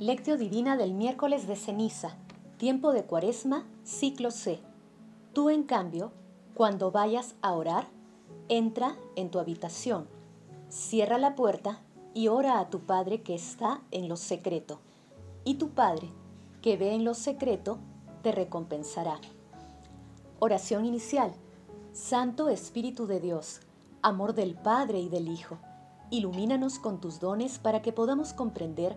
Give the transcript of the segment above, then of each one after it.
Lectio Divina del miércoles de ceniza, tiempo de cuaresma, ciclo C. Tú, en cambio, cuando vayas a orar, entra en tu habitación, cierra la puerta y ora a tu Padre que está en lo secreto. Y tu Padre, que ve en lo secreto, te recompensará. Oración inicial. Santo Espíritu de Dios, amor del Padre y del Hijo, ilumínanos con tus dones para que podamos comprender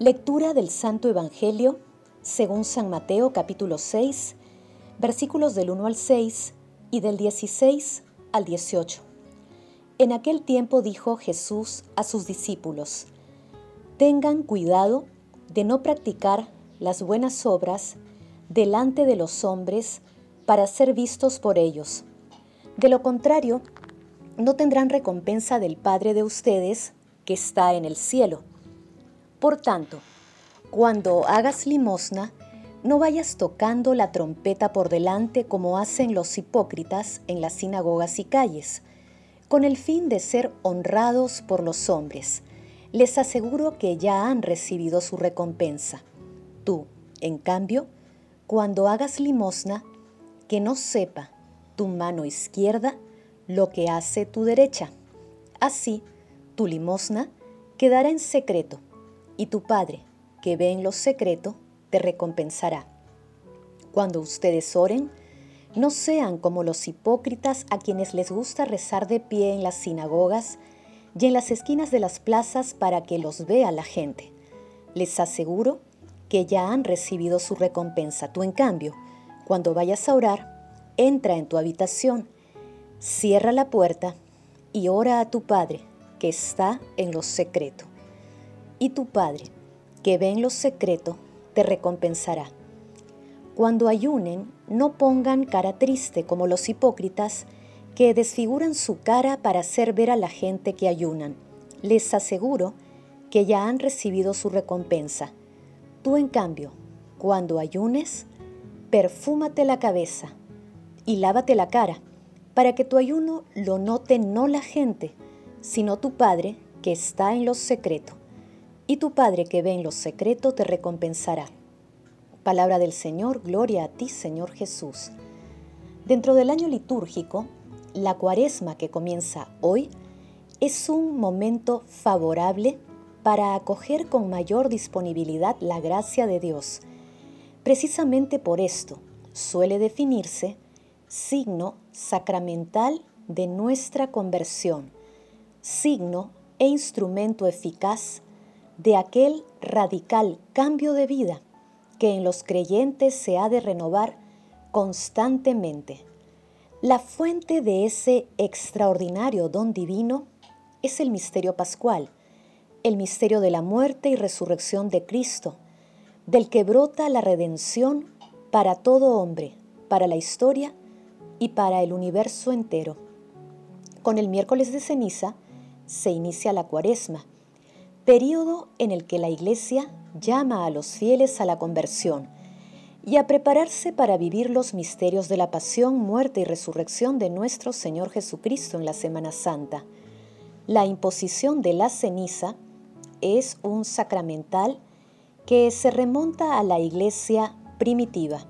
Lectura del Santo Evangelio según San Mateo capítulo 6, versículos del 1 al 6 y del 16 al 18. En aquel tiempo dijo Jesús a sus discípulos, Tengan cuidado de no practicar las buenas obras delante de los hombres para ser vistos por ellos. De lo contrario, no tendrán recompensa del Padre de ustedes que está en el cielo. Por tanto, cuando hagas limosna, no vayas tocando la trompeta por delante como hacen los hipócritas en las sinagogas y calles, con el fin de ser honrados por los hombres. Les aseguro que ya han recibido su recompensa. Tú, en cambio, cuando hagas limosna, que no sepa tu mano izquierda lo que hace tu derecha. Así, tu limosna quedará en secreto, y tu Padre, que ve en lo secreto, te recompensará. Cuando ustedes oren, no sean como los hipócritas a quienes les gusta rezar de pie en las sinagogas y en las esquinas de las plazas para que los vea la gente. Les aseguro que ya han recibido su recompensa. Tú, en cambio, cuando vayas a orar, entra en tu habitación, cierra la puerta y ora a tu Padre que está en lo secreto. Y tu Padre, que ve en lo secreto, te recompensará. Cuando ayunen, no pongan cara triste como los hipócritas que desfiguran su cara para hacer ver a la gente que ayunan. Les aseguro que ya han recibido su recompensa. Tú, en cambio, cuando ayunes, perfúmate la cabeza y lávate la cara, para que tu ayuno lo note no la gente, sino tu Padre que está en lo secreto y tu Padre que ve en lo secreto te recompensará. Palabra del Señor, gloria a ti Señor Jesús. Dentro del año litúrgico, la cuaresma que comienza hoy es un momento favorable para acoger con mayor disponibilidad la gracia de Dios. Precisamente por esto suele definirse signo sacramental de nuestra conversión, signo e instrumento eficaz de aquel radical cambio de vida que en los creyentes se ha de renovar constantemente. La fuente de ese extraordinario don divino es el misterio pascual, el misterio de la muerte y resurrección de Cristo, del que brota la redención para todo hombre, para la historia y para el universo entero. Con el miércoles de ceniza se inicia la cuaresma, periodo en el que la Iglesia llama a los fieles a la conversión y a prepararse para vivir los misterios de la pasión, muerte y resurrección de nuestro Señor Jesucristo en la Semana Santa. La imposición de la ceniza es un sacramental que se remonta a la Iglesia primitiva.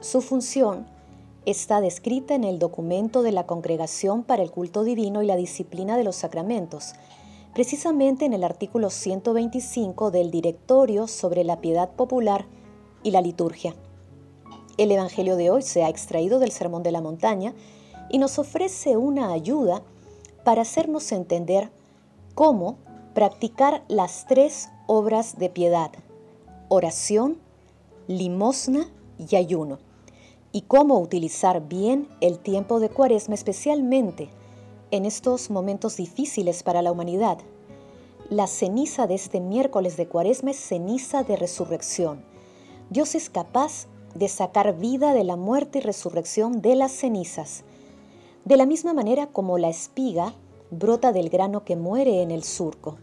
Su función está descrita en el documento de la Congregación para el Culto Divino y la Disciplina de los Sacramentos, precisamente en el artículo 125 del Directorio sobre la Piedad Popular y la Liturgia. El Evangelio de hoy se ha extraído del Sermón de la Montaña y nos ofrece una ayuda para hacernos entender cómo practicar las tres obras de piedad, oración, limosna y ayuno, y cómo utilizar bien el tiempo de cuaresma especialmente en estos momentos difíciles para la humanidad. La ceniza de este miércoles de cuaresma es ceniza de resurrección. Dios es capaz de sacar vida de la muerte y resurrección de las cenizas, de la misma manera como la espiga brota del grano que muere en el surco.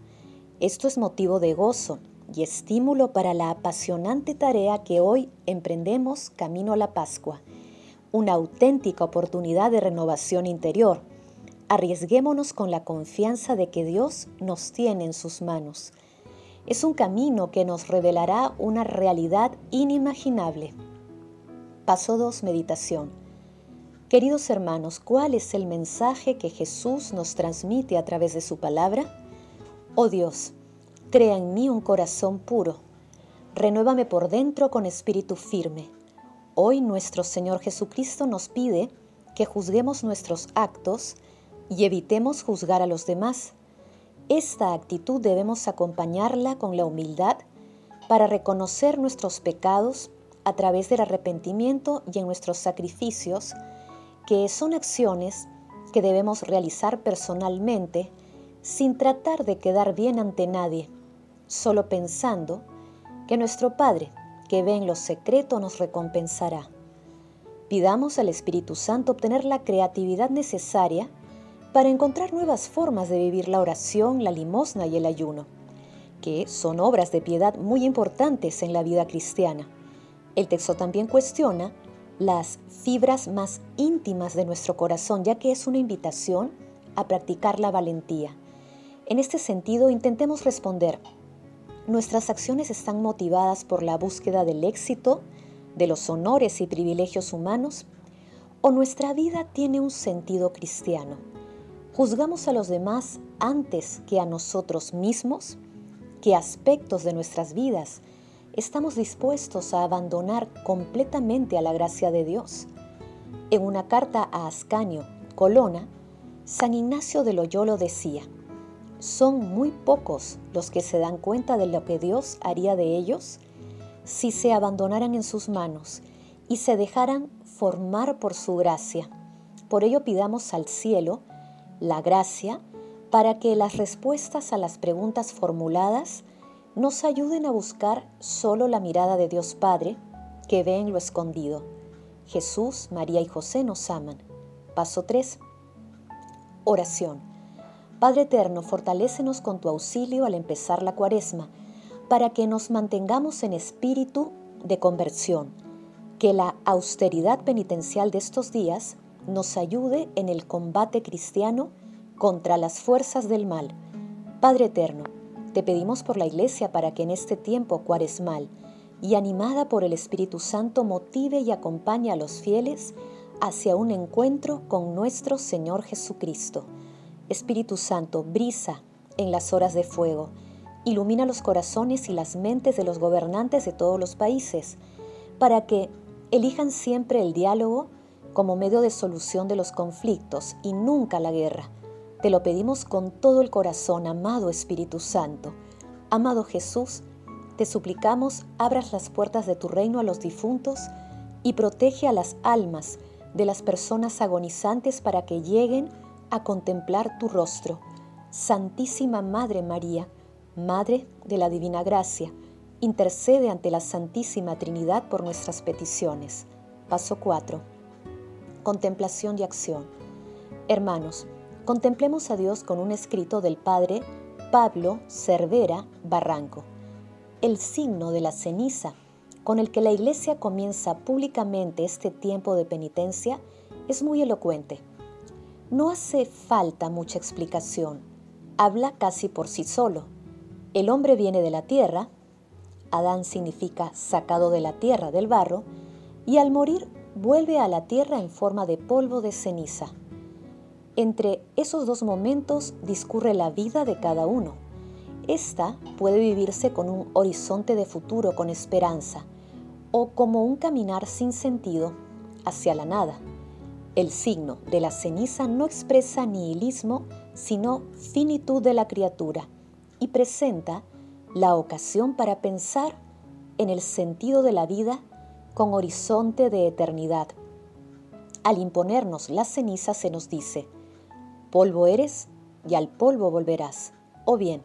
Esto es motivo de gozo y estímulo para la apasionante tarea que hoy emprendemos camino a la Pascua, una auténtica oportunidad de renovación interior. Arriesguémonos con la confianza de que Dios nos tiene en sus manos. Es un camino que nos revelará una realidad inimaginable. Paso 2. Meditación. Queridos hermanos, ¿cuál es el mensaje que Jesús nos transmite a través de su palabra? Oh Dios, crea en mí un corazón puro. Renuévame por dentro con espíritu firme. Hoy nuestro Señor Jesucristo nos pide que juzguemos nuestros actos y evitemos juzgar a los demás. Esta actitud debemos acompañarla con la humildad para reconocer nuestros pecados a través del arrepentimiento y en nuestros sacrificios, que son acciones que debemos realizar personalmente sin tratar de quedar bien ante nadie, solo pensando que nuestro Padre, que ve en lo secreto, nos recompensará. Pidamos al Espíritu Santo obtener la creatividad necesaria para encontrar nuevas formas de vivir la oración, la limosna y el ayuno, que son obras de piedad muy importantes en la vida cristiana. El texto también cuestiona las fibras más íntimas de nuestro corazón, ya que es una invitación a practicar la valentía. En este sentido, intentemos responder, ¿nuestras acciones están motivadas por la búsqueda del éxito, de los honores y privilegios humanos? ¿O nuestra vida tiene un sentido cristiano? ¿Juzgamos a los demás antes que a nosotros mismos? ¿Qué aspectos de nuestras vidas estamos dispuestos a abandonar completamente a la gracia de Dios. En una carta a Ascanio, Colona, San Ignacio de Loyolo decía, son muy pocos los que se dan cuenta de lo que Dios haría de ellos si se abandonaran en sus manos y se dejaran formar por su gracia. Por ello pidamos al cielo la gracia para que las respuestas a las preguntas formuladas nos ayuden a buscar solo la mirada de Dios Padre que ve en lo escondido. Jesús, María y José nos aman. Paso 3. Oración. Padre Eterno, fortalécenos con tu auxilio al empezar la cuaresma, para que nos mantengamos en espíritu de conversión, que la austeridad penitencial de estos días nos ayude en el combate cristiano contra las fuerzas del mal. Padre Eterno, te pedimos por la Iglesia para que en este tiempo cuaresmal y animada por el Espíritu Santo motive y acompañe a los fieles hacia un encuentro con nuestro Señor Jesucristo. Espíritu Santo, brisa en las horas de fuego, ilumina los corazones y las mentes de los gobernantes de todos los países, para que elijan siempre el diálogo como medio de solución de los conflictos y nunca la guerra te lo pedimos con todo el corazón, amado Espíritu Santo. Amado Jesús, te suplicamos abras las puertas de tu reino a los difuntos y protege a las almas de las personas agonizantes para que lleguen a contemplar tu rostro. Santísima Madre María, Madre de la Divina Gracia, intercede ante la Santísima Trinidad por nuestras peticiones. Paso 4. Contemplación y acción. Hermanos, contemplemos a Dios con un escrito del Padre Pablo Cervera Barranco, el signo de la ceniza con el que la Iglesia comienza públicamente este tiempo de penitencia es muy elocuente. No hace falta mucha explicación, habla casi por sí solo. El hombre viene de la tierra, Adán significa sacado de la tierra del barro, y al morir vuelve a la tierra en forma de polvo de ceniza. Entre esos dos momentos discurre la vida de cada uno. Esta puede vivirse con un horizonte de futuro con esperanza o como un caminar sin sentido hacia la nada. El signo de la ceniza no expresa nihilismo, sino finitud de la criatura y presenta la ocasión para pensar en el sentido de la vida con horizonte de eternidad. Al imponernos la ceniza se nos dice, polvo eres y al polvo volverás. O bien,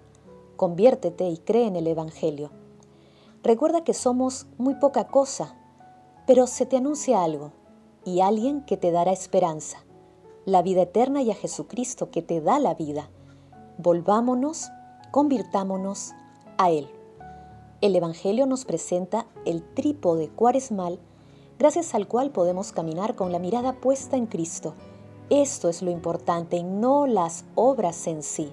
conviértete y cree en el Evangelio. Recuerda que somos muy poca cosa, pero se te anuncia algo y alguien que te dará esperanza, la vida eterna y a Jesucristo que te da la vida. Volvámonos, convirtámonos a Él. El Evangelio nos presenta el trípode cuaresmal gracias al cual podemos caminar con la mirada puesta en Cristo. Esto es lo importante y no las obras en sí.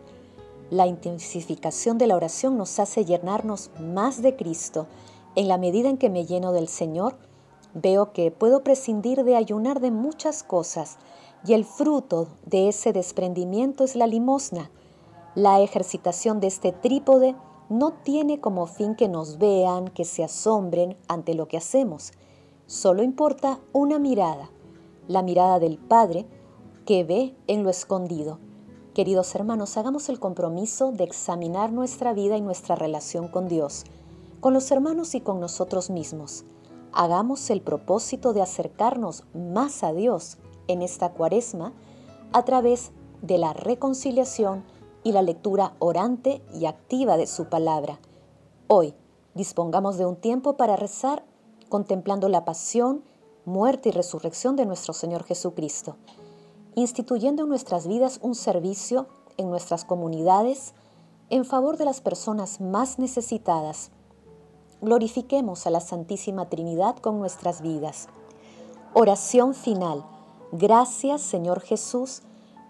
La intensificación de la oración nos hace llenarnos más de Cristo. En la medida en que me lleno del Señor, veo que puedo prescindir de ayunar de muchas cosas y el fruto de ese desprendimiento es la limosna. La ejercitación de este trípode no tiene como fin que nos vean, que se asombren ante lo que hacemos. Solo importa una mirada, la mirada del Padre que ve en lo escondido. Queridos hermanos, hagamos el compromiso de examinar nuestra vida y nuestra relación con Dios, con los hermanos y con nosotros mismos. Hagamos el propósito de acercarnos más a Dios en esta cuaresma a través de la reconciliación y la lectura orante y activa de su palabra. Hoy dispongamos de un tiempo para rezar contemplando la pasión, muerte y resurrección de nuestro Señor Jesucristo, instituyendo en nuestras vidas un servicio en nuestras comunidades en favor de las personas más necesitadas. Glorifiquemos a la Santísima Trinidad con nuestras vidas. Oración final. Gracias Señor Jesús,